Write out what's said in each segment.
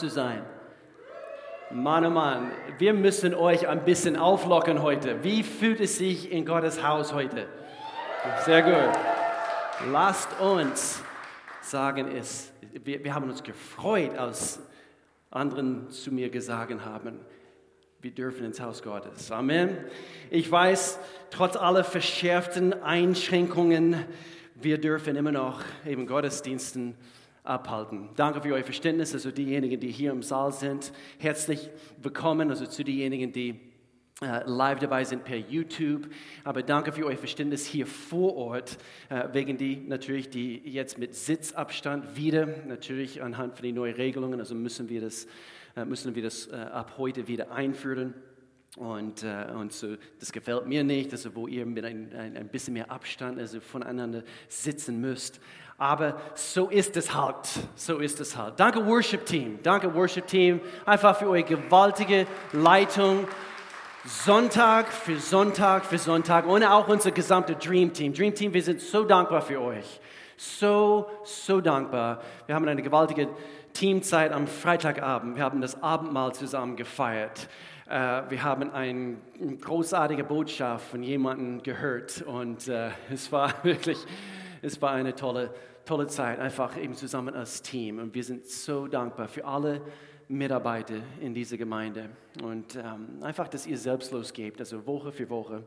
zu sein. Mann, oh Mann, wir müssen euch ein bisschen auflockern heute. Wie fühlt es sich in Gottes Haus heute? Sehr gut. Lasst uns sagen es. Wir, wir haben uns gefreut, als anderen zu mir gesagt haben, wir dürfen ins Haus Gottes. Amen. Ich weiß, trotz aller verschärften Einschränkungen, wir dürfen immer noch eben Gottesdiensten abhalten. Danke für euer Verständnis, also diejenigen, die hier im Saal sind, herzlich willkommen, also zu denjenigen, die äh, live dabei sind per YouTube. Aber danke für euer Verständnis hier vor Ort, äh, wegen die natürlich, die jetzt mit Sitzabstand wieder, natürlich anhand von den neuen Regelungen, also müssen wir das, äh, müssen wir das ab heute wieder einführen. Und, und so, das gefällt mir nicht, also wo ihr mit ein, ein, ein bisschen mehr Abstand also voneinander sitzen müsst. Aber so ist es halt. So ist es halt. Danke Worship Team. Danke Worship Team. Einfach für eure gewaltige Leitung. Sonntag für Sonntag für Sonntag und auch unser gesamte Dream Team. Dream Team, wir sind so dankbar für euch. So, so dankbar. Wir haben eine gewaltige Teamzeit am Freitagabend. Wir haben das Abendmahl zusammen gefeiert. Äh, wir haben eine großartige Botschaft von jemandem gehört und äh, es war wirklich, es war eine tolle, tolle Zeit, einfach eben zusammen als Team. Und wir sind so dankbar für alle Mitarbeiter in dieser Gemeinde und ähm, einfach, dass ihr selbstlos gebt, also Woche für Woche.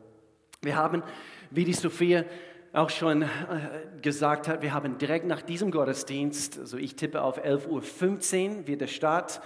Wir haben, wie die Sophia auch schon äh, gesagt hat, wir haben direkt nach diesem Gottesdienst, also ich tippe auf 11.15 Uhr, wird der Start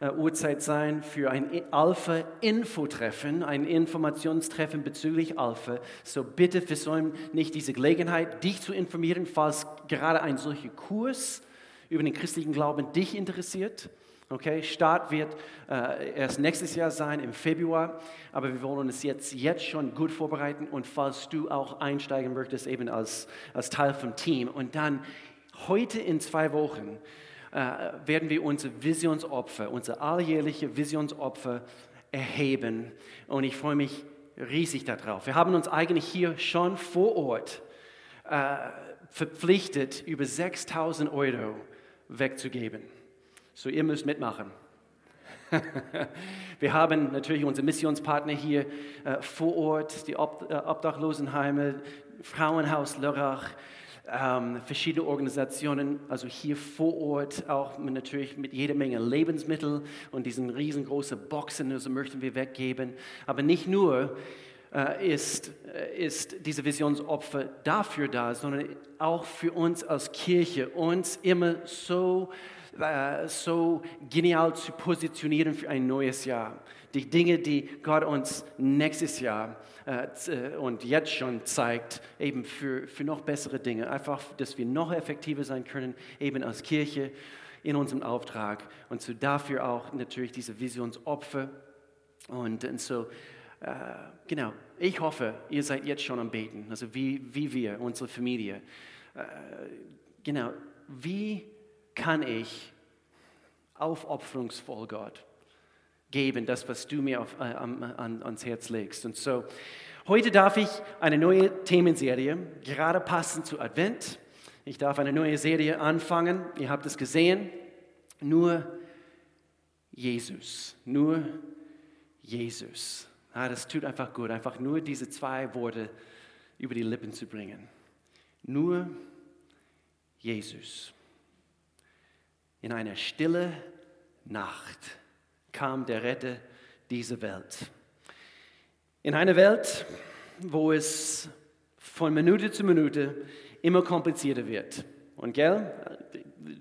äh, Uhrzeit sein für ein Alpha-Info-Treffen, ein Informationstreffen bezüglich Alpha. So bitte versäum nicht diese Gelegenheit, dich zu informieren, falls gerade ein solcher Kurs über den christlichen Glauben dich interessiert. Okay, Start wird äh, erst nächstes Jahr sein, im Februar, aber wir wollen uns jetzt, jetzt schon gut vorbereiten und falls du auch einsteigen möchtest, eben als, als Teil vom Team und dann heute in zwei Wochen werden wir unser Visionsopfer, unser alljährliche Visionsopfer erheben. Und ich freue mich riesig darauf. Wir haben uns eigentlich hier schon vor Ort äh, verpflichtet, über 6000 Euro wegzugeben. So, ihr müsst mitmachen. Wir haben natürlich unsere Missionspartner hier äh, vor Ort, die Ob äh, Obdachlosenheime, Frauenhaus Lörrach, ähm, verschiedene Organisationen, also hier vor Ort auch natürlich mit jeder Menge Lebensmittel und diesen riesengroßen Boxen, also möchten wir weggeben. Aber nicht nur äh, ist, äh, ist diese Visionsopfer dafür da, sondern auch für uns als Kirche, uns immer so äh, so genial zu positionieren für ein neues Jahr. Die Dinge, die Gott uns nächstes Jahr äh, äh, und jetzt schon zeigt, eben für, für noch bessere Dinge. Einfach, dass wir noch effektiver sein können, eben als Kirche in unserem Auftrag. Und so dafür auch natürlich diese Visionsopfer. Und, und so, äh, genau, ich hoffe, ihr seid jetzt schon am Beten, also wie, wie wir, unsere Familie. Äh, genau, wie kann ich aufopferungsvoll Gott geben, das, was du mir auf, äh, an, ans Herz legst. Und so, heute darf ich eine neue Themenserie, gerade passend zu Advent. Ich darf eine neue Serie anfangen. Ihr habt es gesehen. Nur Jesus. Nur Jesus. Ah, das tut einfach gut, einfach nur diese zwei Worte über die Lippen zu bringen. Nur Jesus. In einer stille Nacht kam der Retter dieser Welt. In einer Welt, wo es von Minute zu Minute immer komplizierter wird. Und gell,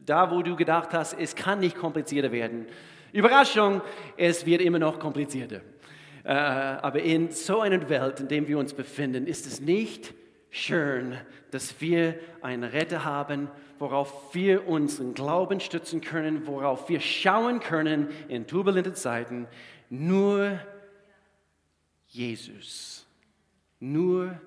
da wo du gedacht hast, es kann nicht komplizierter werden, Überraschung, es wird immer noch komplizierter. Äh, aber in so einer Welt, in der wir uns befinden, ist es nicht schön, dass wir einen Retter haben, worauf wir unseren Glauben stützen können, worauf wir schauen können in turbulenten Zeiten. Nur Jesus. Nur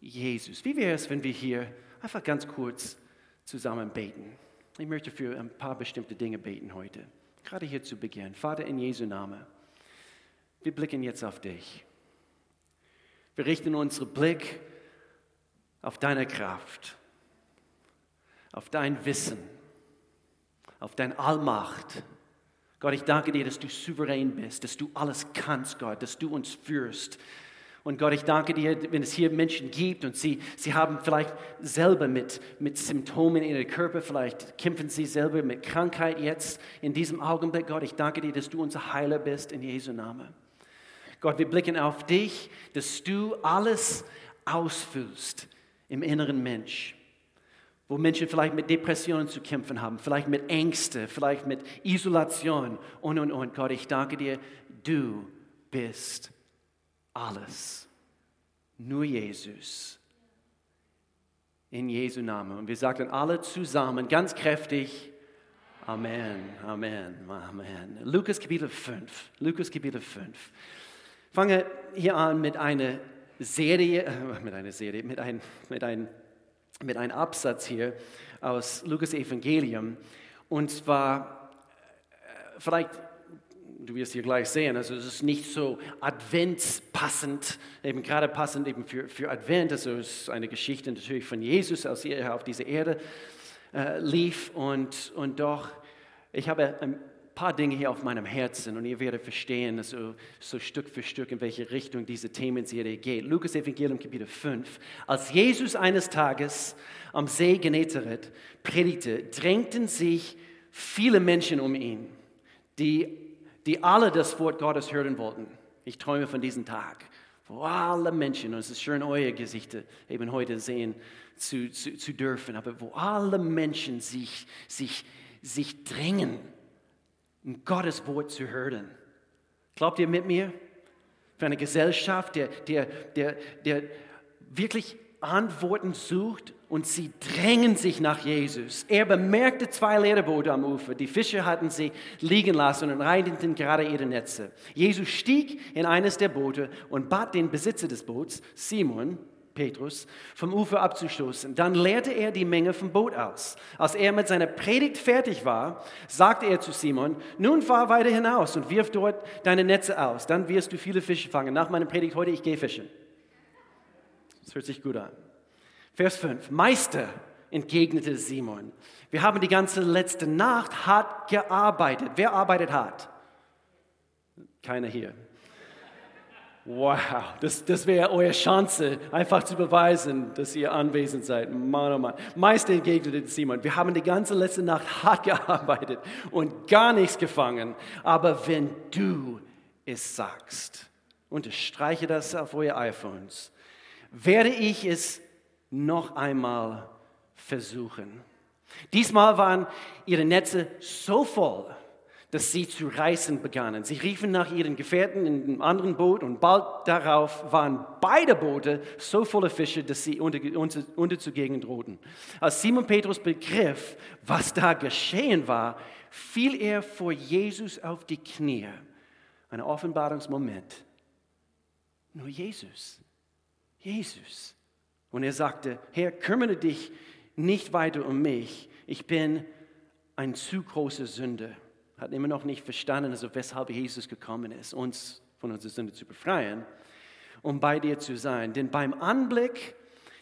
Jesus. Wie wäre es, wenn wir hier einfach ganz kurz zusammen beten? Ich möchte für ein paar bestimmte Dinge beten heute. Gerade hier zu Beginn. Vater, in Jesu Namen, wir blicken jetzt auf dich. Wir richten unseren Blick auf deine Kraft, auf dein Wissen, auf deine Allmacht, Gott, ich danke dir, dass du souverän bist, dass du alles kannst, Gott, dass du uns führst. Und Gott, ich danke dir, wenn es hier Menschen gibt und sie, sie haben vielleicht selber mit, mit Symptomen in ihrem Körper, vielleicht kämpfen sie selber mit Krankheit jetzt in diesem Augenblick. Gott, ich danke dir, dass du unser Heiler bist in Jesu Namen. Gott, wir blicken auf dich, dass du alles ausfüllst im inneren Mensch wo Menschen vielleicht mit Depressionen zu kämpfen haben, vielleicht mit Ängsten, vielleicht mit Isolation und, und, und. Gott, ich danke dir, du bist alles. Nur Jesus. In Jesu Namen. Und wir sagten alle zusammen, ganz kräftig, Amen, Amen, Amen. Lukas Kapitel 5. Lukas Kapitel 5. Fange hier an mit einer Serie, mit einer Serie, mit einem mit ein mit einem Absatz hier aus Lukas Evangelium. Und zwar, äh, vielleicht, du wirst hier gleich sehen, also es ist nicht so adventspassend, eben gerade passend eben für, für Advent. Also es ist eine Geschichte natürlich von Jesus, als er auf diese Erde äh, lief. Und, und doch, ich habe ein paar Dinge hier auf meinem Herzen und ihr werdet verstehen, so, so Stück für Stück, in welche Richtung diese Themenserie geht. Lukas Evangelium Kapitel 5. Als Jesus eines Tages am See Genezareth predigte, drängten sich viele Menschen um ihn, die, die alle das Wort Gottes hören wollten. Ich träume von diesem Tag, wo alle Menschen, und es ist schön, eure Gesichter eben heute sehen zu, zu, zu dürfen, aber wo alle Menschen sich, sich, sich drängen Gottes Wort zu hören. Glaubt ihr mit mir? Für eine Gesellschaft, der, der, der, der wirklich Antworten sucht und sie drängen sich nach Jesus. Er bemerkte zwei Lederboote am Ufer. Die Fischer hatten sie liegen lassen und reinigten gerade ihre Netze. Jesus stieg in eines der Boote und bat den Besitzer des Boots, Simon, Petrus, vom Ufer abzustoßen. Dann leerte er die Menge vom Boot aus. Als er mit seiner Predigt fertig war, sagte er zu Simon, nun fahr weiter hinaus und wirf dort deine Netze aus. Dann wirst du viele Fische fangen. Nach meiner Predigt heute, ich gehe fischen. Das hört sich gut an. Vers 5. Meister, entgegnete Simon, wir haben die ganze letzte Nacht hart gearbeitet. Wer arbeitet hart? Keiner hier. Wow, das, das wäre eure Chance, einfach zu beweisen, dass ihr anwesend seid. Mann, oh Mann. Meister entgegnete Simon, wir haben die ganze letzte Nacht hart gearbeitet und gar nichts gefangen. Aber wenn du es sagst, unterstreiche das auf eure iPhones, werde ich es noch einmal versuchen. Diesmal waren ihre Netze so voll, dass sie zu reißen begannen. Sie riefen nach ihren Gefährten in einem anderen Boot und bald darauf waren beide Boote so voller Fische, dass sie unter, unter, unterzugehen drohten. Als Simon Petrus begriff, was da geschehen war, fiel er vor Jesus auf die Knie. Ein Offenbarungsmoment. Nur Jesus. Jesus. Und er sagte, Herr, kümmere dich nicht weiter um mich. Ich bin ein zu großer Sünder hat immer noch nicht verstanden, also weshalb Jesus gekommen ist, uns von unserer Sünde zu befreien, um bei dir zu sein. Denn beim Anblick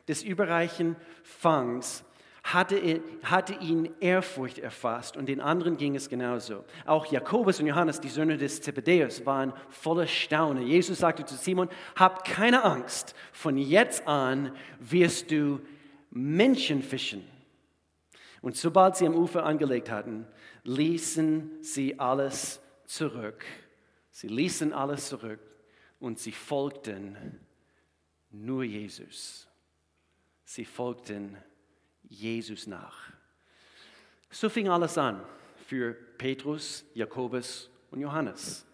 des überreichen Fangs hatte, hatte ihn Ehrfurcht erfasst und den anderen ging es genauso. Auch Jakobus und Johannes, die Söhne des Zebedeus, waren voller Staunen. Jesus sagte zu Simon, hab keine Angst, von jetzt an wirst du Menschen fischen. Und sobald sie am Ufer angelegt hatten, ließen sie alles zurück. Sie ließen alles zurück und sie folgten nur Jesus. Sie folgten Jesus nach. So fing alles an für Petrus, Jakobus und Johannes.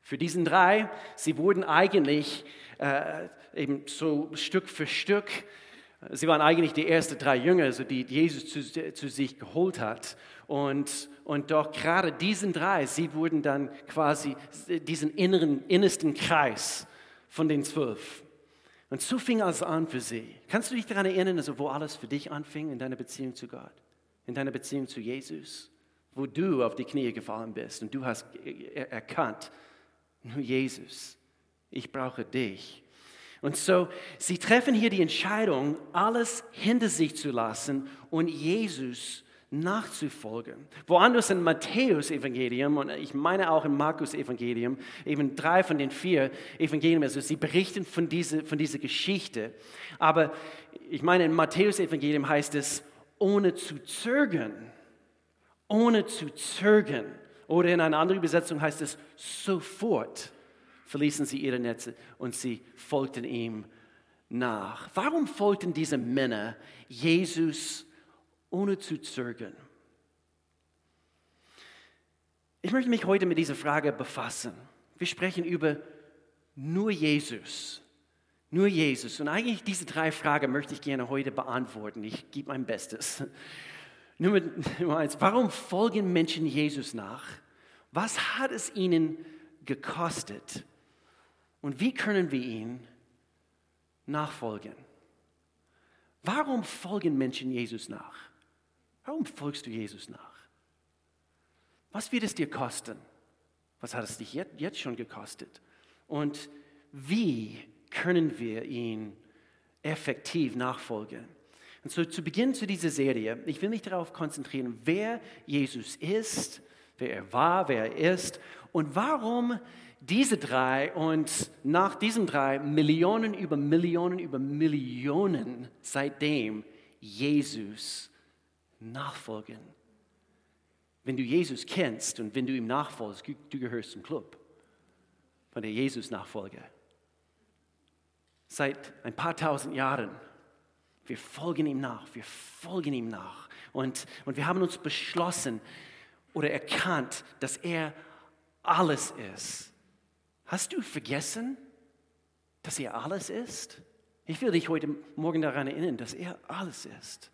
Für diesen drei, sie wurden eigentlich äh, eben so Stück für Stück, sie waren eigentlich die ersten drei Jünger, also die Jesus zu, zu sich geholt hat. Und, und doch gerade diesen drei, sie wurden dann quasi diesen inneren, innersten Kreis von den zwölf. Und so fing alles an für sie. Kannst du dich daran erinnern, also wo alles für dich anfing in deiner Beziehung zu Gott, in deiner Beziehung zu Jesus, wo du auf die Knie gefallen bist und du hast erkannt, nur Jesus, ich brauche dich. Und so, sie treffen hier die Entscheidung, alles hinter sich zu lassen und Jesus nachzufolgen. Woanders in Matthäus Evangelium und ich meine auch im Markus Evangelium, eben drei von den vier Evangelien, also sie berichten von dieser, von dieser Geschichte. Aber ich meine, in Matthäus Evangelium heißt es, ohne zu zögern, ohne zu zögern. Oder in einer anderen Übersetzung heißt es, sofort verließen sie ihre Netze und sie folgten ihm nach. Warum folgten diese Männer Jesus ohne zu zögern? Ich möchte mich heute mit dieser Frage befassen. Wir sprechen über nur Jesus. Nur Jesus. Und eigentlich diese drei Fragen möchte ich gerne heute beantworten. Ich gebe mein Bestes. Nummer, Nummer eins, warum folgen Menschen Jesus nach? Was hat es ihnen gekostet? Und wie können wir ihn nachfolgen? Warum folgen Menschen Jesus nach? Warum folgst du Jesus nach? Was wird es dir kosten? Was hat es dich jetzt schon gekostet? Und wie können wir ihn effektiv nachfolgen? Und so zu Beginn zu dieser Serie, ich will mich darauf konzentrieren, wer Jesus ist, wer er war, wer er ist und warum diese drei und nach diesen drei Millionen über Millionen über Millionen seitdem Jesus nachfolgen. Wenn du Jesus kennst und wenn du ihm nachfolgst, du gehörst zum Club von der Jesus-Nachfolge. Seit ein paar tausend Jahren, wir folgen ihm nach, wir folgen ihm nach. Und, und wir haben uns beschlossen oder erkannt, dass er alles ist Hast du vergessen, dass er alles ist? Ich will dich heute Morgen daran erinnern, dass er alles ist.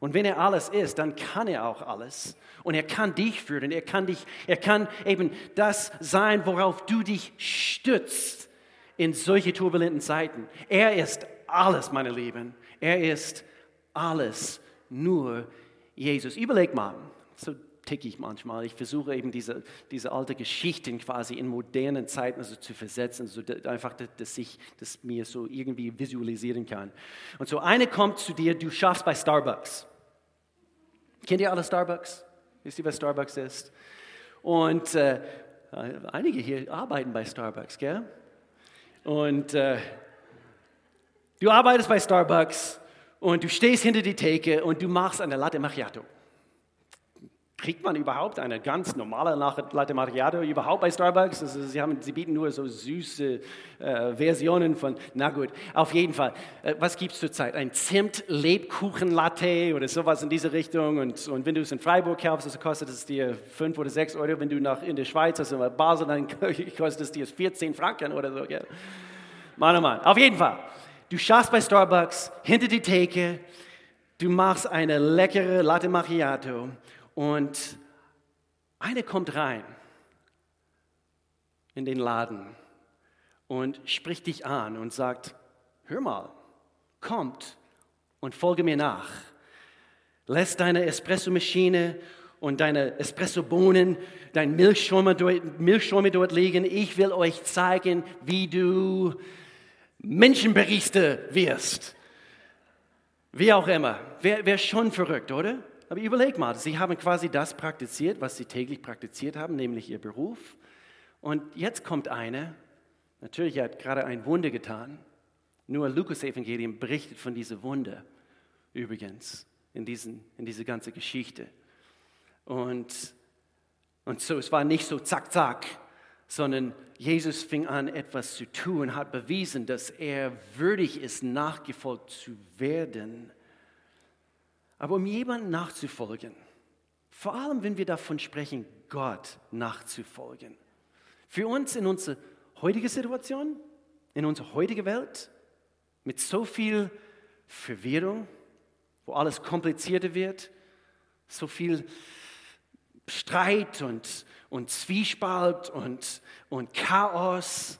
Und wenn er alles ist, dann kann er auch alles. Und er kann dich führen. Er kann dich, er kann eben das sein, worauf du dich stützt in solche turbulenten Zeiten. Er ist alles, meine Lieben. Er ist alles, nur Jesus. Überleg mal, so ticke ich manchmal. Ich versuche eben diese, diese alte Geschichten quasi in modernen Zeiten also zu versetzen, so einfach, dass ich das mir so irgendwie visualisieren kann. Und so eine kommt zu dir, du schaffst bei Starbucks. Kennt ihr alle Starbucks? Wisst ihr, was Starbucks ist? Und äh, einige hier arbeiten bei Starbucks, gell? Und äh, du arbeitest bei Starbucks und du stehst hinter die Theke und du machst eine Latte Macchiato. Kriegt man überhaupt eine ganz normale Latte Macchiato überhaupt bei Starbucks? Also sie, haben, sie bieten nur so süße äh, Versionen von, na gut, auf jeden Fall. Äh, was gibt es zurzeit? Ein Zimt-Lebkuchen-Latte oder sowas in diese Richtung. Und, und wenn du es in Freiburg kaufst, also kostet es dir 5 oder 6 Euro. Wenn du nach, in der Schweiz, also in Basel, dann kostet es dir 14 Franken oder so. Gell? Mann, oh Mann. Auf jeden Fall. Du schaust bei Starbucks hinter die Theke, du machst eine leckere Latte Macchiato und eine kommt rein in den Laden und spricht dich an und sagt, hör mal, kommt und folge mir nach. Lass deine Espressomaschine und deine Espressobohnen, dein Milchschäumer dort, Milchschäume dort liegen. Ich will euch zeigen, wie du Menschenberichter wirst. Wie auch immer. Wäre wär schon verrückt, oder? Aber überleg mal, sie haben quasi das praktiziert, was sie täglich praktiziert haben, nämlich ihr Beruf. Und jetzt kommt eine, natürlich hat gerade ein Wunder getan. Nur Lukas Evangelium berichtet von dieser Wunder übrigens in, diesen, in diese ganze Geschichte. Und, und so, es war nicht so zack, zack, sondern Jesus fing an, etwas zu tun, hat bewiesen, dass er würdig ist, nachgefolgt zu werden. Aber um jemandem nachzufolgen, vor allem wenn wir davon sprechen, Gott nachzufolgen, für uns in unserer heutigen Situation, in unserer heutigen Welt, mit so viel Verwirrung, wo alles komplizierter wird, so viel Streit und, und Zwiespalt und, und Chaos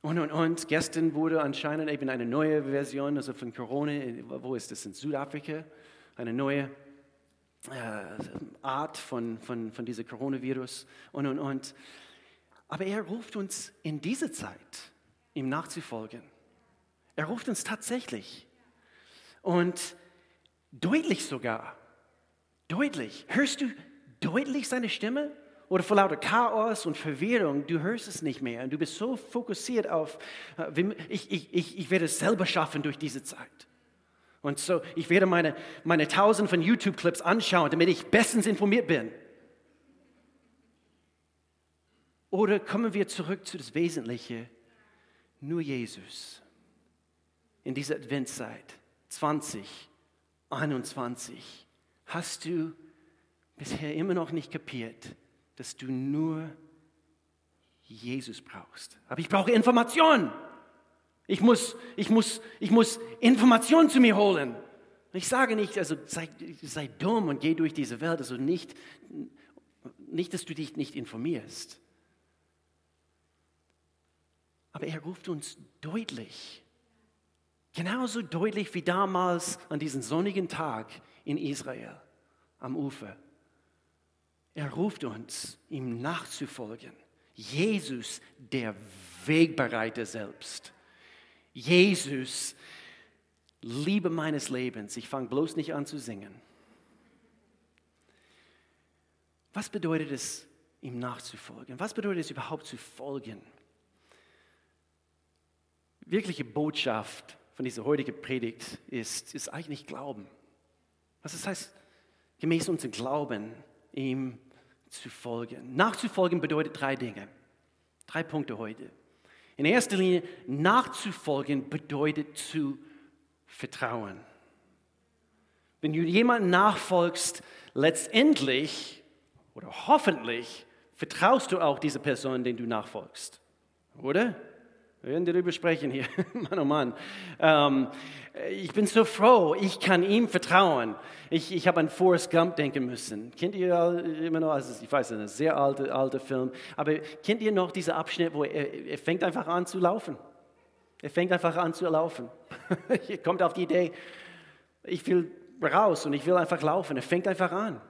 und, und, und. Gestern wurde anscheinend eben eine neue Version also von Corona, wo ist das, in Südafrika? Eine neue äh, Art von, von, von diesem Coronavirus und, und, und. Aber er ruft uns in diese Zeit, ihm nachzufolgen. Er ruft uns tatsächlich. Und deutlich sogar. Deutlich. Hörst du deutlich seine Stimme? Oder vor lauter Chaos und Verwirrung, du hörst es nicht mehr. Und du bist so fokussiert auf, äh, ich, ich, ich werde es selber schaffen durch diese Zeit. Und so, ich werde meine, meine tausend von YouTube-Clips anschauen, damit ich bestens informiert bin. Oder kommen wir zurück zu das Wesentliche, nur Jesus. In dieser Adventszeit 2021 hast du bisher immer noch nicht kapiert, dass du nur Jesus brauchst. Aber ich brauche Informationen. Ich muss, ich muss, ich muss Informationen zu mir holen. Ich sage nicht, also sei, sei dumm und geh durch diese Welt, also nicht, nicht, dass du dich nicht informierst. Aber er ruft uns deutlich, genauso deutlich wie damals an diesem sonnigen Tag in Israel am Ufer. Er ruft uns, ihm nachzufolgen. Jesus, der Wegbereiter selbst. Jesus, Liebe meines Lebens. Ich fange bloß nicht an zu singen. Was bedeutet es, ihm nachzufolgen? Was bedeutet es überhaupt zu folgen? Wirkliche Botschaft von dieser heutigen Predigt ist, ist eigentlich Glauben. Was das heißt, gemäß unserem Glauben ihm zu folgen. Nachzufolgen bedeutet drei Dinge. Drei Punkte heute. In erster Linie, nachzufolgen bedeutet zu vertrauen. Wenn du jemandem nachfolgst, letztendlich oder hoffentlich vertraust du auch dieser Person, den du nachfolgst. Oder? Wir werden darüber sprechen hier. Mann, oh Mann. Ähm, ich bin so froh, ich kann ihm vertrauen. Ich, ich habe an Forrest Gump denken müssen. Kennt ihr immer noch, also ich weiß, ein sehr alter, alter Film, aber kennt ihr noch diesen Abschnitt, wo er, er fängt einfach an zu laufen? Er fängt einfach an zu laufen. er kommt auf die Idee, ich will raus und ich will einfach laufen. Er fängt einfach an.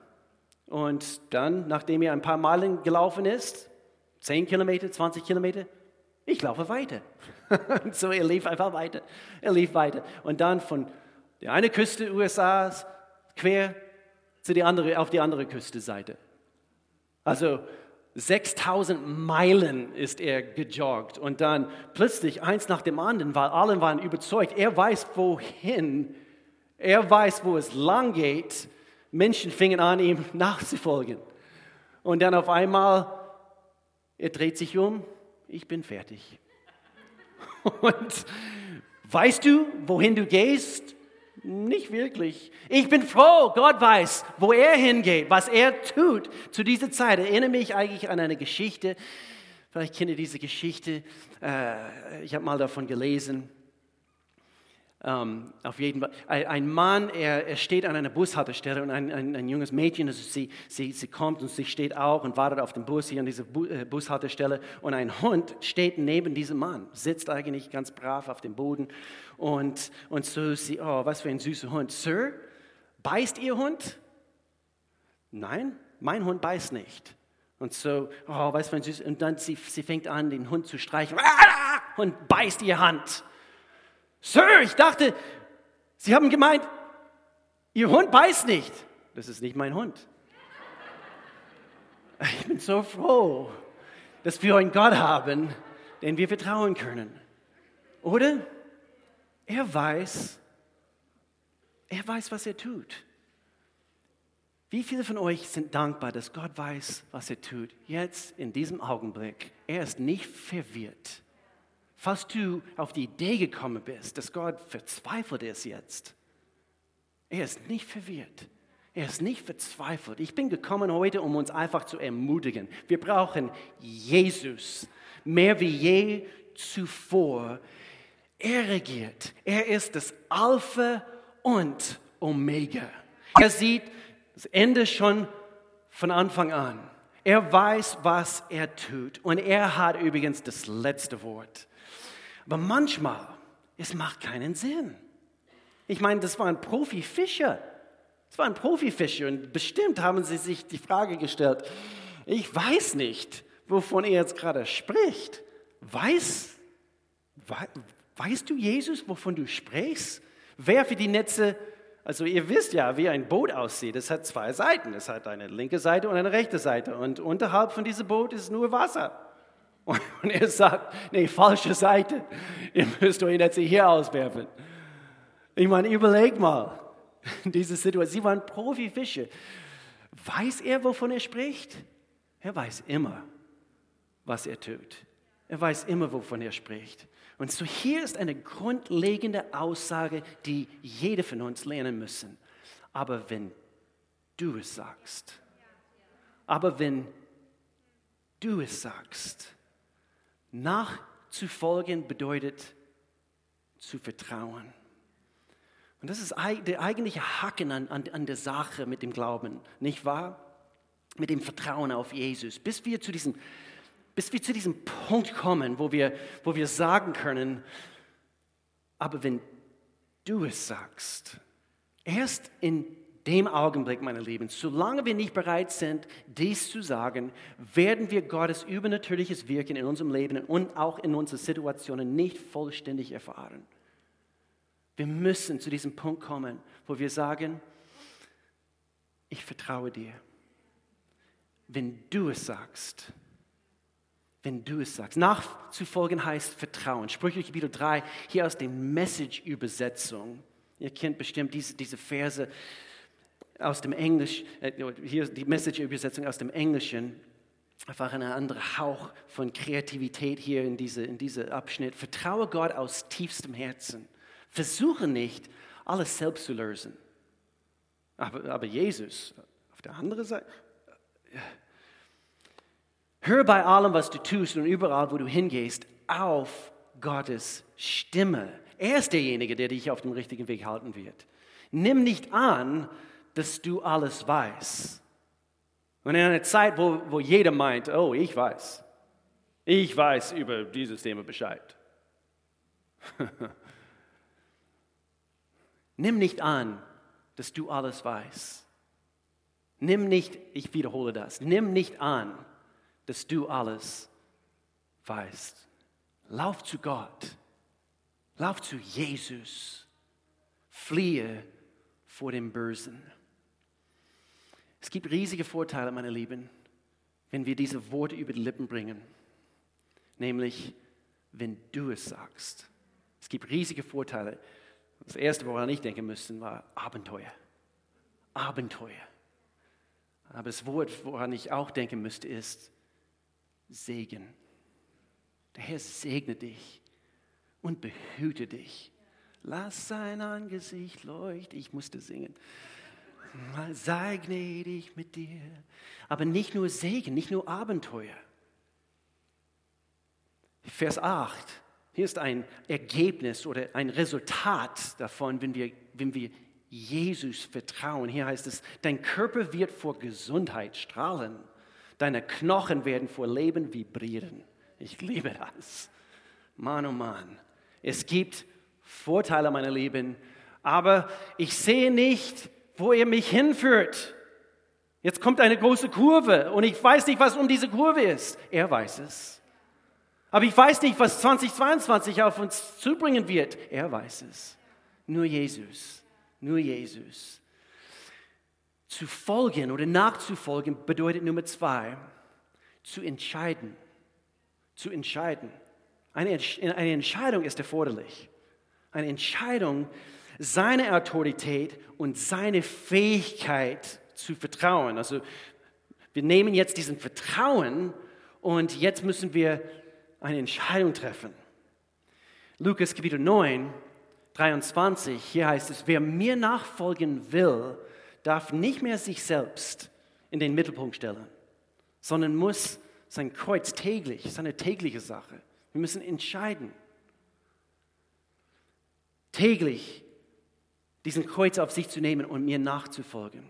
Und dann, nachdem er ein paar Meilen gelaufen ist, 10 Kilometer, 20 Kilometer, ich laufe weiter. so, er lief einfach weiter. Er lief weiter. Und dann von der einen Küste USAs quer zu die andere, auf die andere Küstenseite. Also 6000 Meilen ist er gejoggt und dann plötzlich eins nach dem anderen, weil alle waren überzeugt, er weiß wohin, er weiß, wo es lang geht. Menschen fingen an, ihm nachzufolgen. Und dann auf einmal, er dreht sich um ich bin fertig. Und weißt du, wohin du gehst? Nicht wirklich. Ich bin froh, Gott weiß, wo er hingeht, was er tut zu dieser Zeit. Erinnere mich eigentlich an eine Geschichte. Vielleicht kennt ihr diese Geschichte. Äh, ich habe mal davon gelesen. Ähm, auf jeden Fall. Ein Mann, er, er, steht an einer Bushaltestelle und ein, ein, ein junges Mädchen, also sie, sie, sie, kommt und sie steht auch und wartet auf den Bus hier an dieser äh, Bushaltestelle und ein Hund steht neben diesem Mann, sitzt eigentlich ganz brav auf dem Boden und, und so sie, oh, was für ein süßer Hund. Sir, beißt Ihr Hund? Nein, mein Hund beißt nicht. Und so, oh, was für ein süßer, und dann sie, sie fängt an, den Hund zu streichen und beißt ihr Hand. Sir, ich dachte, Sie haben gemeint, Ihr Hund beißt nicht. Das ist nicht mein Hund. Ich bin so froh, dass wir einen Gott haben, den wir vertrauen können. Oder? Er weiß, er weiß, was er tut. Wie viele von euch sind dankbar, dass Gott weiß, was er tut? Jetzt, in diesem Augenblick. Er ist nicht verwirrt. Falls du auf die Idee gekommen bist, dass Gott verzweifelt ist jetzt, er ist nicht verwirrt. Er ist nicht verzweifelt. Ich bin gekommen heute, um uns einfach zu ermutigen. Wir brauchen Jesus mehr wie je zuvor. Er regiert. Er ist das Alpha und Omega. Er sieht das Ende schon von Anfang an. Er weiß, was er tut. Und er hat übrigens das letzte Wort. Aber manchmal, es macht keinen Sinn. Ich meine, das waren Profifischer. Das waren Profifischer und bestimmt haben sie sich die Frage gestellt, ich weiß nicht, wovon er jetzt gerade spricht. Weiß, we, weißt du, Jesus, wovon du sprichst? Werfe die Netze Also ihr wisst ja, wie ein Boot aussieht. Es hat zwei Seiten. Es hat eine linke Seite und eine rechte Seite. Und unterhalb von diesem Boot ist nur Wasser. Und er sagt, nee, falsche Seite. Ihr müsst euch jetzt hier auswerfen. Ich meine, überleg mal, diese Situation. Sie waren Profifischer. Weiß er, wovon er spricht? Er weiß immer, was er tut. Er weiß immer, wovon er spricht. Und so hier ist eine grundlegende Aussage, die jeder von uns lernen müssen. Aber wenn du es sagst, aber wenn du es sagst, nachzufolgen bedeutet zu vertrauen. Und das ist der eigentliche Haken an, an, an der Sache mit dem Glauben, nicht wahr? Mit dem Vertrauen auf Jesus. Bis wir zu diesem, bis wir zu diesem Punkt kommen, wo wir, wo wir sagen können, aber wenn du es sagst, erst in dem Augenblick, meine Lieben, solange wir nicht bereit sind, dies zu sagen, werden wir Gottes übernatürliches Wirken in unserem Leben und auch in unseren Situationen nicht vollständig erfahren. Wir müssen zu diesem Punkt kommen, wo wir sagen, ich vertraue dir. Wenn du es sagst, wenn du es sagst. Nachzufolgen heißt Vertrauen. Sprüche Kapitel 3, hier aus der Message-Übersetzung. Ihr kennt bestimmt diese, diese Verse aus dem Englisch, äh, hier die Message-Übersetzung aus dem Englischen. Einfach ein anderer Hauch von Kreativität hier in diesem in diese Abschnitt. Vertraue Gott aus tiefstem Herzen. Versuche nicht, alles selbst zu lösen. Aber, aber Jesus, auf der anderen Seite, hör bei allem, was du tust und überall, wo du hingehst, auf Gottes Stimme. Er ist derjenige, der dich auf dem richtigen Weg halten wird. Nimm nicht an, dass du alles weißt. Und in einer Zeit, wo, wo jeder meint, oh, ich weiß, ich weiß über dieses Thema Bescheid. Nimm nicht an, dass du alles weißt. Nimm nicht, ich wiederhole das, nimm nicht an, dass du alles weißt. Lauf zu Gott. Lauf zu Jesus. Fliehe vor dem Bösen. Es gibt riesige Vorteile, meine Lieben, wenn wir diese Worte über die Lippen bringen. Nämlich, wenn du es sagst. Es gibt riesige Vorteile. Das Erste, woran ich denken müsste, war Abenteuer. Abenteuer. Aber das Wort, woran ich auch denken müsste, ist Segen. Der Herr segne dich und behüte dich. Lass sein Angesicht leuchten. Ich musste singen. Sei gnädig mit dir. Aber nicht nur Segen, nicht nur Abenteuer. Vers 8. Hier ist ein Ergebnis oder ein Resultat davon, wenn wir, wenn wir Jesus vertrauen. Hier heißt es, dein Körper wird vor Gesundheit strahlen, deine Knochen werden vor Leben vibrieren. Ich liebe das. Mann, oh Mann. Es gibt Vorteile, meine Lieben, aber ich sehe nicht, wo er mich hinführt. Jetzt kommt eine große Kurve und ich weiß nicht, was um diese Kurve ist. Er weiß es. Aber ich weiß nicht, was 2022 auf uns zubringen wird. Er weiß es. Nur Jesus. Nur Jesus. Zu folgen oder nachzufolgen bedeutet Nummer zwei, zu entscheiden. Zu entscheiden. Eine, eine Entscheidung ist erforderlich. Eine Entscheidung, seine Autorität und seine Fähigkeit zu vertrauen. Also wir nehmen jetzt diesen Vertrauen und jetzt müssen wir eine Entscheidung treffen. Lukas Kapitel 9, 23, hier heißt es, wer mir nachfolgen will, darf nicht mehr sich selbst in den Mittelpunkt stellen, sondern muss sein Kreuz täglich, seine tägliche Sache. Wir müssen entscheiden, täglich diesen Kreuz auf sich zu nehmen und mir nachzufolgen.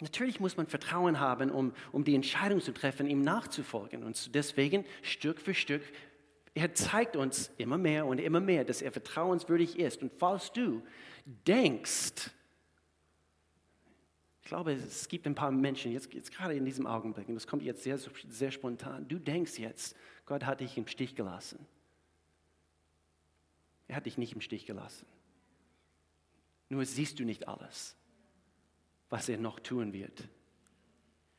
Natürlich muss man Vertrauen haben, um, um die Entscheidung zu treffen, ihm nachzufolgen. Und deswegen Stück für Stück, er zeigt uns immer mehr und immer mehr, dass er vertrauenswürdig ist. Und falls du denkst, ich glaube, es gibt ein paar Menschen, jetzt, jetzt gerade in diesem Augenblick, und das kommt jetzt sehr, sehr spontan, du denkst jetzt, Gott hat dich im Stich gelassen. Er hat dich nicht im Stich gelassen. Nur siehst du nicht alles, was er noch tun wird.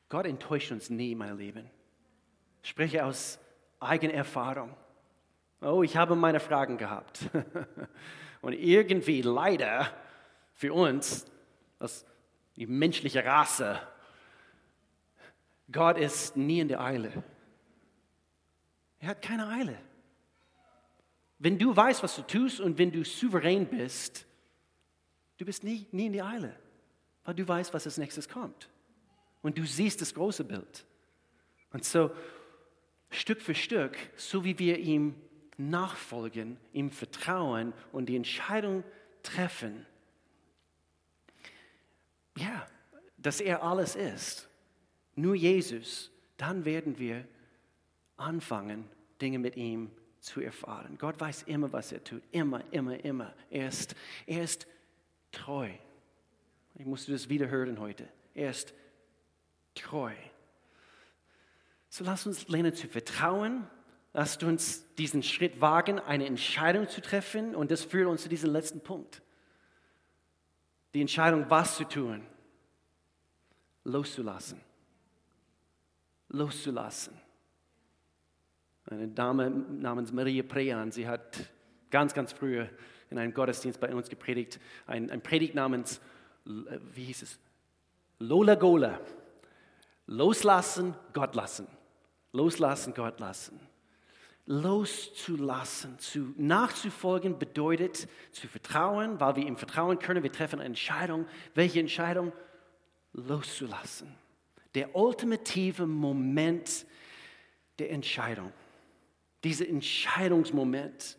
Gott enttäuscht uns nie, mein Leben. Ich spreche aus eigener Erfahrung. Oh, ich habe meine Fragen gehabt. Und irgendwie leider für uns, als die menschliche Rasse, Gott ist nie in der Eile. Er hat keine Eile. Wenn du weißt, was du tust und wenn du souverän bist, du bist nie, nie in der Eile, weil du weißt, was als nächstes kommt. Und du siehst das große Bild. Und so Stück für Stück, so wie wir ihm nachfolgen, ihm vertrauen und die Entscheidung treffen, ja, dass er alles ist, nur Jesus, dann werden wir anfangen, Dinge mit ihm zu erfahren. Gott weiß immer, was er tut. Immer, immer, immer. Er ist, er ist treu. Ich musste das wieder hören heute. Er ist treu. So lass uns lernen zu vertrauen. Lasst uns diesen Schritt wagen, eine Entscheidung zu treffen. Und das führt uns zu diesem letzten Punkt. Die Entscheidung, was zu tun. Loszulassen. Loszulassen. Eine Dame namens Maria Prean, sie hat ganz, ganz früher in einem Gottesdienst bei uns gepredigt, ein, ein Predigt namens, wie hieß es? Lola Gola. Loslassen, Gott lassen. Loslassen, Gott lassen. Loszulassen, zu, nachzufolgen bedeutet zu vertrauen, weil wir ihm vertrauen können. Wir treffen eine Entscheidung. Welche Entscheidung? Loszulassen. Der ultimative Moment der Entscheidung. Dieser Entscheidungsmoment.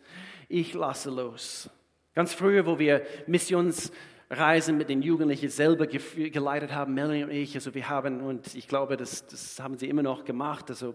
Ich lasse los. Ganz früher, wo wir Missions Reisen mit den Jugendlichen selber geleitet haben, Melanie und ich. Also wir haben, und ich glaube, das, das haben sie immer noch gemacht, also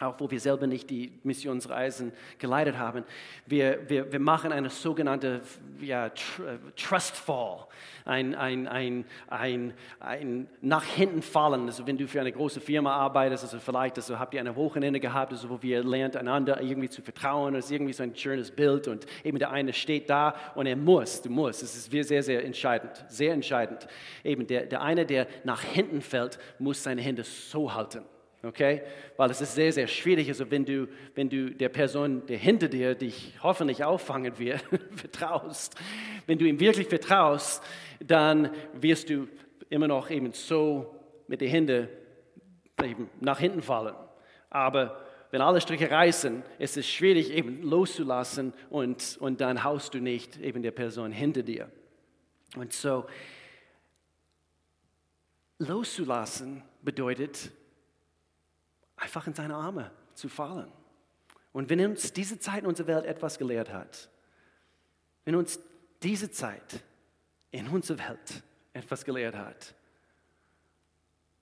auch wo wir selber nicht die Missionsreisen geleitet haben. Wir, wir, wir machen eine sogenannte ja, tr Trust Fall, ein, ein, ein, ein, ein nach hinten fallen. Also wenn du für eine große Firma arbeitest, also vielleicht also habt ihr eine Wochenende gehabt, also wo wir lernt einander irgendwie zu vertrauen. Das ist irgendwie so ein schönes Bild und eben der eine steht da und er muss, du musst. Es ist sehr, sehr entscheidend, sehr entscheidend. Eben der, der eine, der nach hinten fällt, muss seine Hände so halten okay? Weil es ist sehr, sehr schwierig, also wenn du, wenn du der Person, der hinter dir dich hoffentlich auffangen wird, vertraust, wenn du ihm wirklich vertraust, dann wirst du immer noch eben so mit den Händen eben nach hinten fallen. Aber wenn alle Striche reißen, ist es schwierig eben loszulassen und, und dann haust du nicht eben der Person hinter dir. Und so, loszulassen bedeutet, einfach in seine Arme zu fallen. Und wenn uns diese Zeit in unserer Welt etwas gelehrt hat, wenn uns diese Zeit in unserer Welt etwas gelehrt hat,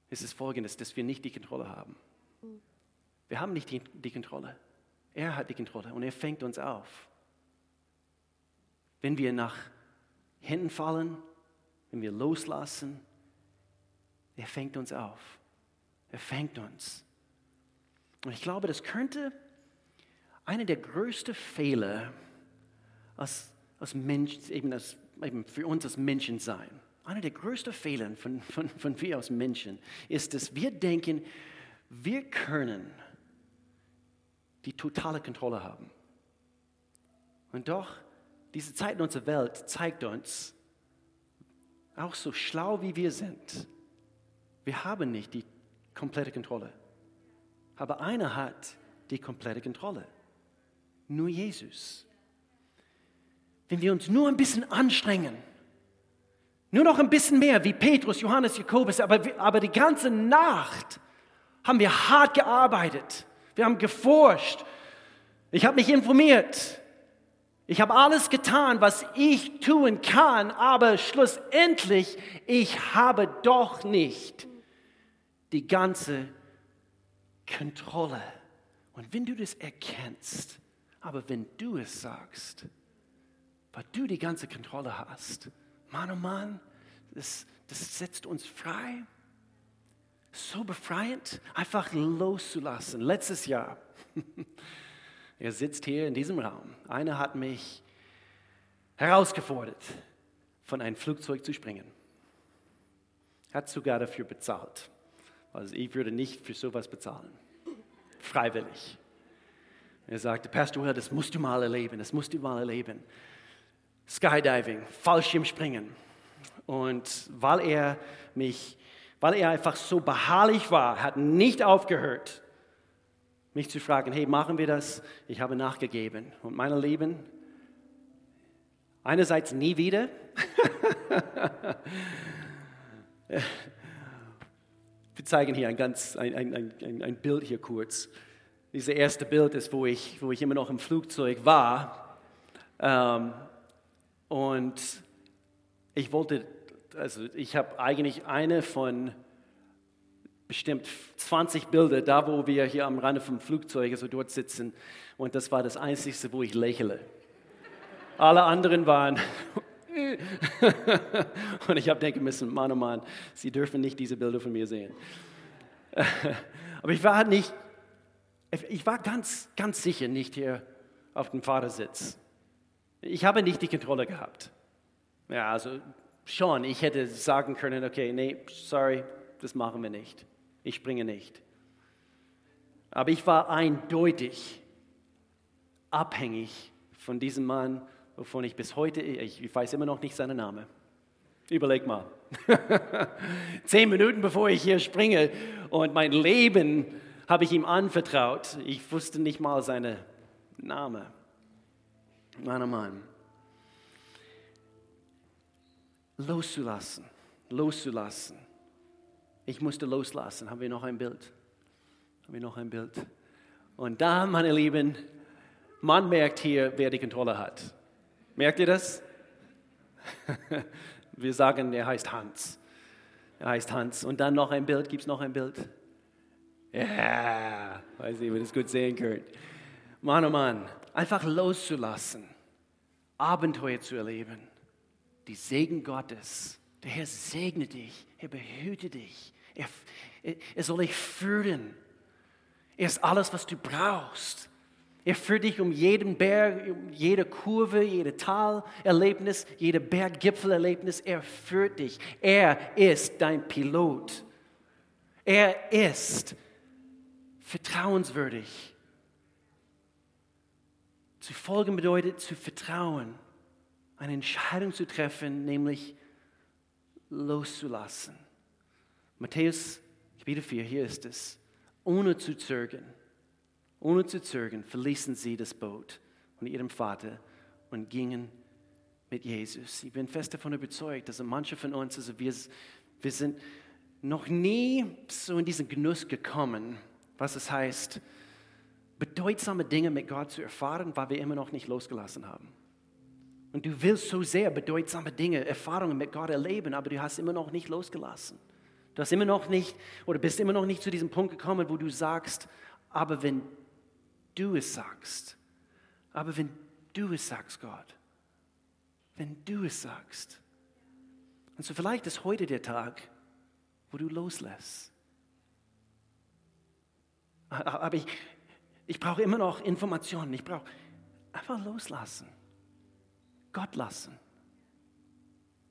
ist es folgendes, dass wir nicht die Kontrolle haben. Wir haben nicht die, die Kontrolle. Er hat die Kontrolle und er fängt uns auf. Wenn wir nach hinten fallen, wenn wir loslassen, er fängt uns auf. Er fängt uns. Und ich glaube, das könnte einer der größten Fehler als, als Mensch, eben, als, eben für uns als Menschen sein. Einer der größten Fehler von, von, von wir als Menschen ist, dass wir denken, wir können die totale Kontrolle haben. Und doch, diese Zeit in unserer Welt zeigt uns, auch so schlau wie wir sind, wir haben nicht die komplette Kontrolle. Aber einer hat die komplette Kontrolle. Nur Jesus. Wenn wir uns nur ein bisschen anstrengen, nur noch ein bisschen mehr wie Petrus, Johannes, Jakobus, aber, aber die ganze Nacht haben wir hart gearbeitet. Wir haben geforscht. Ich habe mich informiert. Ich habe alles getan, was ich tun kann, aber schlussendlich, ich habe doch nicht die ganze Kontrolle. Und wenn du das erkennst, aber wenn du es sagst, weil du die ganze Kontrolle hast, Mann, oh Mann, das, das setzt uns frei. So befreiend, einfach loszulassen. Letztes Jahr, er sitzt hier in diesem Raum. Einer hat mich herausgefordert. von einem Flugzeug zu springen. Hat sogar dafür bezahlt. Also ich würde nicht für sowas bezahlen. Freiwillig. Er sagte, Pastor, das musst du mal erleben, das musst du mal erleben. Skydiving, Fallschirmspringen. Und weil er mich, weil er einfach so beharrlich war, hat nicht aufgehört, mich zu fragen, hey, machen wir das? Ich habe nachgegeben. Und meine Lieben, einerseits nie wieder. zeigen hier ein, ganz, ein, ein, ein, ein Bild hier kurz. Dieses erste Bild ist, wo ich, wo ich immer noch im Flugzeug war. Ähm, und ich wollte, also ich habe eigentlich eine von bestimmt 20 Bilder, da wo wir hier am Rande vom Flugzeug, also dort sitzen. Und das war das Einzige, wo ich lächle. Alle anderen waren. und ich habe denken müssen, Mann, oh Mann, Sie dürfen nicht diese Bilder von mir sehen. Aber ich war nicht, ich war ganz, ganz sicher nicht hier auf dem Fahrersitz. Ich habe nicht die Kontrolle gehabt. Ja, also schon, ich hätte sagen können, okay, nee, sorry, das machen wir nicht. Ich springe nicht. Aber ich war eindeutig abhängig von diesem Mann, wovon ich bis heute, ich weiß immer noch nicht seinen Namen. Überleg mal. Zehn Minuten bevor ich hier springe und mein Leben habe ich ihm anvertraut. Ich wusste nicht mal seinen Namen. Mann, oh Mann. Loszulassen, loszulassen. Ich musste loslassen. Haben wir noch ein Bild? Haben wir noch ein Bild? Und da, meine Lieben, man merkt hier, wer die Kontrolle hat. Merkt ihr das? Wir sagen, er heißt Hans. Er heißt Hans. Und dann noch ein Bild. Gibt es noch ein Bild? Ja, yeah. weiß nicht, ob ihr das gut sehen könnt. Mann, oh Mann, einfach loszulassen, Abenteuer zu erleben, die Segen Gottes. Der Herr segne dich, er behüte dich, er, er soll dich führen. Er ist alles, was du brauchst. Er führt dich um jeden Berg, um jede Kurve, jede Talerlebnis, jede Berggipfelerlebnis. Er führt dich. Er ist dein Pilot. Er ist vertrauenswürdig. Zu folgen bedeutet zu vertrauen, eine Entscheidung zu treffen, nämlich loszulassen. Matthäus Kapitel 4, hier ist es. Ohne zu zögern, ohne zu zögern, verließen sie das Boot von ihrem Vater und gingen mit Jesus. Ich bin fest davon überzeugt, dass manche von uns, also wir, wir sind noch nie so in diesen Genuss gekommen, was es heißt, bedeutsame Dinge mit Gott zu erfahren, weil wir immer noch nicht losgelassen haben. Und du willst so sehr bedeutsame Dinge, Erfahrungen mit Gott erleben, aber du hast immer noch nicht losgelassen. Du hast immer noch nicht oder bist immer noch nicht zu diesem Punkt gekommen, wo du sagst, aber wenn du es sagst, aber wenn du es sagst, Gott, wenn du es sagst. Und so vielleicht ist heute der Tag, wo du loslässt. Aber ich, ich brauche immer noch Informationen. Ich brauche einfach loslassen. Gott lassen.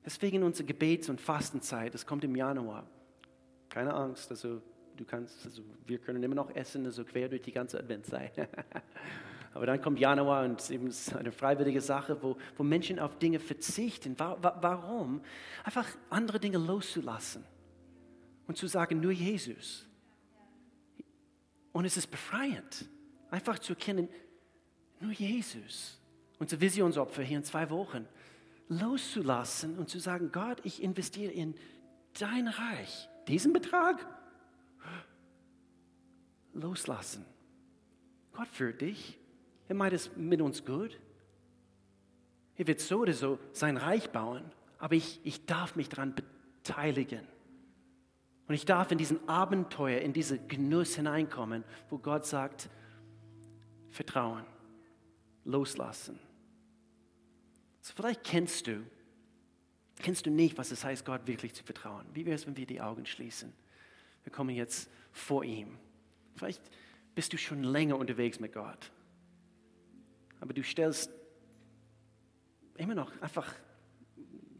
Deswegen unsere Gebets- und Fastenzeit, das kommt im Januar. Keine Angst, also du kannst, also wir können immer noch essen, also quer durch die ganze Adventszeit. Aber dann kommt Januar und es ist eine freiwillige Sache, wo, wo Menschen auf Dinge verzichten. Warum? Einfach andere Dinge loszulassen und zu sagen, nur Jesus. Und es ist befreiend, einfach zu erkennen, nur Jesus. Unser Visionsopfer hier in zwei Wochen loszulassen und zu sagen, Gott, ich investiere in dein Reich. Diesen Betrag? Loslassen. Gott führt dich. Er meint es mit uns gut. Er wird so oder so sein Reich bauen, aber ich, ich darf mich daran beteiligen. Und ich darf in diesen Abenteuer, in diesen Genuss hineinkommen, wo Gott sagt, Vertrauen, loslassen. So vielleicht kennst du Kennst du nicht, was es heißt, Gott wirklich zu vertrauen? Wie wäre es, wenn wir die Augen schließen? Wir kommen jetzt vor ihm. Vielleicht bist du schon länger unterwegs mit Gott. Aber du stellst immer noch einfach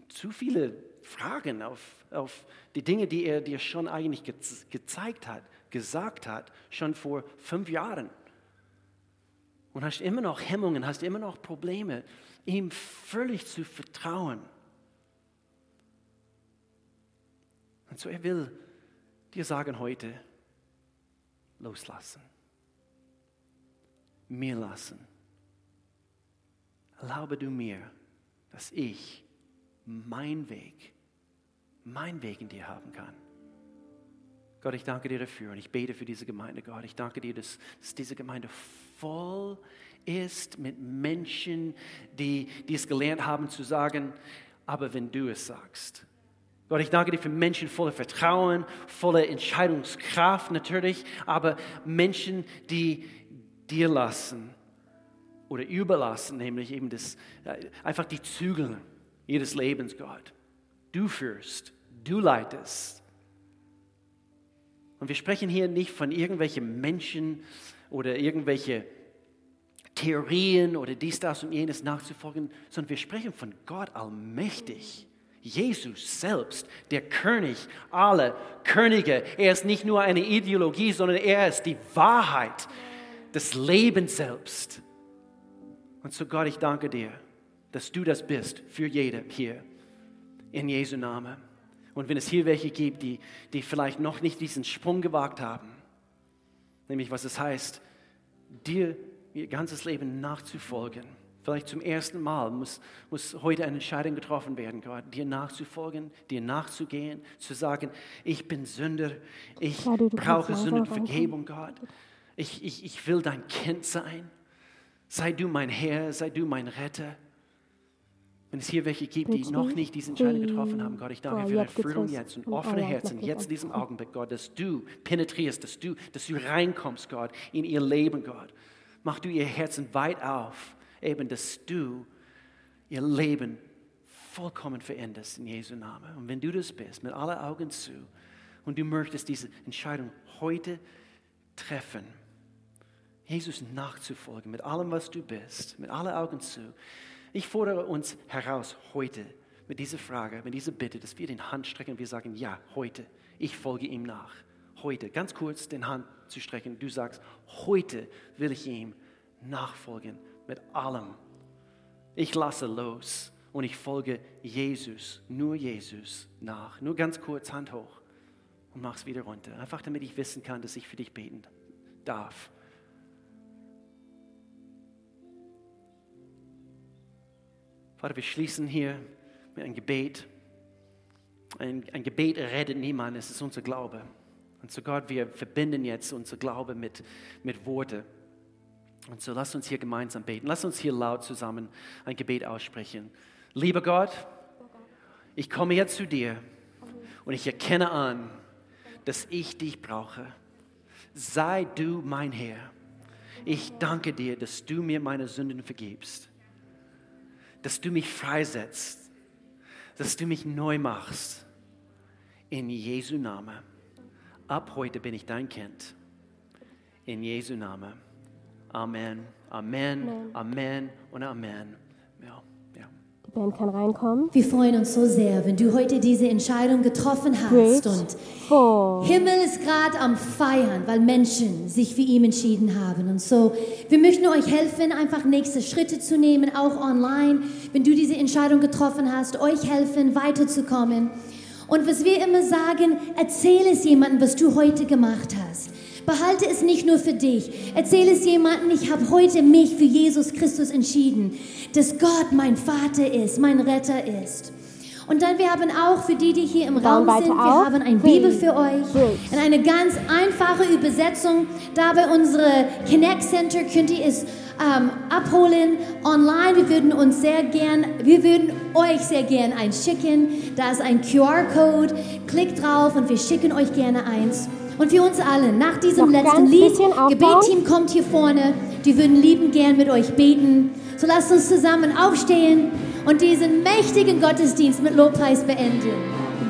zu viele Fragen auf, auf die Dinge, die er dir schon eigentlich ge gezeigt hat, gesagt hat, schon vor fünf Jahren. Und hast immer noch Hemmungen, hast immer noch Probleme, ihm völlig zu vertrauen. Und so er will dir sagen heute, loslassen, mir lassen. Erlaube du mir, dass ich mein Weg, mein Weg in dir haben kann. Gott, ich danke dir dafür und ich bete für diese Gemeinde, Gott. Ich danke dir, dass, dass diese Gemeinde voll ist mit Menschen, die, die es gelernt haben zu sagen, aber wenn du es sagst. Gott, ich danke dir für Menschen voller Vertrauen, voller Entscheidungskraft natürlich, aber Menschen, die dir lassen oder überlassen, nämlich eben das, äh, einfach die Zügel ihres Lebens, Gott. Du führst, du leitest. Und wir sprechen hier nicht von irgendwelchen Menschen oder irgendwelche Theorien oder dies, das und jenes nachzufolgen, sondern wir sprechen von Gott allmächtig. Jesus selbst, der König aller Könige. Er ist nicht nur eine Ideologie, sondern er ist die Wahrheit, des Lebens selbst. Und so Gott, ich danke dir, dass du das bist für jede hier in Jesu Namen. Und wenn es hier welche gibt, die, die vielleicht noch nicht diesen Sprung gewagt haben, nämlich was es heißt, dir ihr ganzes Leben nachzufolgen, Vielleicht zum ersten Mal muss, muss heute eine Entscheidung getroffen werden, Gott, dir nachzufolgen, dir nachzugehen, zu sagen, ich bin Sünder, ich brauche Sündenvergebung, Gott. Ich, ich, ich will dein Kind sein. Sei du mein Herr, sei du mein Retter. Wenn es hier welche gibt, die noch nicht diese Entscheidung getroffen haben, Gott, ich danke für Erfüllung jetzt und offene Herzen, jetzt in diesem Augenblick, Gott, dass du penetrierst, dass du, dass du reinkommst, Gott, in ihr Leben, Gott. Mach du ihr Herzen weit auf eben, dass du ihr Leben vollkommen veränderst in Jesu Namen. Und wenn du das bist, mit allen Augen zu, und du möchtest diese Entscheidung heute treffen, Jesus nachzufolgen, mit allem, was du bist, mit allen Augen zu, ich fordere uns heraus heute mit dieser Frage, mit dieser Bitte, dass wir den Hand strecken und wir sagen, ja, heute, ich folge ihm nach. Heute, ganz kurz den Hand zu strecken. Du sagst, heute will ich ihm nachfolgen mit allem. Ich lasse los und ich folge Jesus, nur Jesus nach. Nur ganz kurz Hand hoch und mach es wieder runter. Einfach damit ich wissen kann, dass ich für dich beten darf. Vater, wir schließen hier mit einem Gebet. Ein, ein Gebet rettet niemanden, es ist unser Glaube. Und so Gott, wir verbinden jetzt unser Glaube mit, mit Worte. Und so lasst uns hier gemeinsam beten. Lasst uns hier laut zusammen ein Gebet aussprechen. Lieber Gott, ich komme jetzt zu dir und ich erkenne an, dass ich dich brauche. Sei du mein Herr. Ich danke dir, dass du mir meine Sünden vergibst, dass du mich freisetzt, dass du mich neu machst. In Jesu Namen. Ab heute bin ich dein Kind. In Jesu Namen. Amen, Amen, Amen, Amen und Amen. Ja, ja. Die Band kann reinkommen. Wir freuen uns so sehr, wenn du heute diese Entscheidung getroffen hast. Great. Und Four. Himmel ist gerade am Feiern, weil Menschen sich für ihn entschieden haben. Und so, wir möchten euch helfen, einfach nächste Schritte zu nehmen, auch online. Wenn du diese Entscheidung getroffen hast, euch helfen, weiterzukommen. Und was wir immer sagen, erzähle es jemandem, was du heute gemacht hast. Behalte es nicht nur für dich. Erzähle es jemandem, ich habe heute mich für Jesus Christus entschieden, dass Gott mein Vater ist, mein Retter ist. Und dann, wir haben auch für die, die hier im Raum sind, wir auf. haben ein Bibel für euch. In eine ganz einfache Übersetzung. Da bei unserem Connect Center könnt ihr es ähm, abholen online. Wir würden uns sehr gern, wir würden euch sehr gern eins schicken. Da ist ein QR-Code. Klickt drauf und wir schicken euch gerne eins. Und für uns alle, nach diesem Noch letzten Lied. Gebetteam kommt hier vorne. Die würden lieben gern mit euch beten. So lasst uns zusammen aufstehen und diesen mächtigen Gottesdienst mit Lobpreis beenden.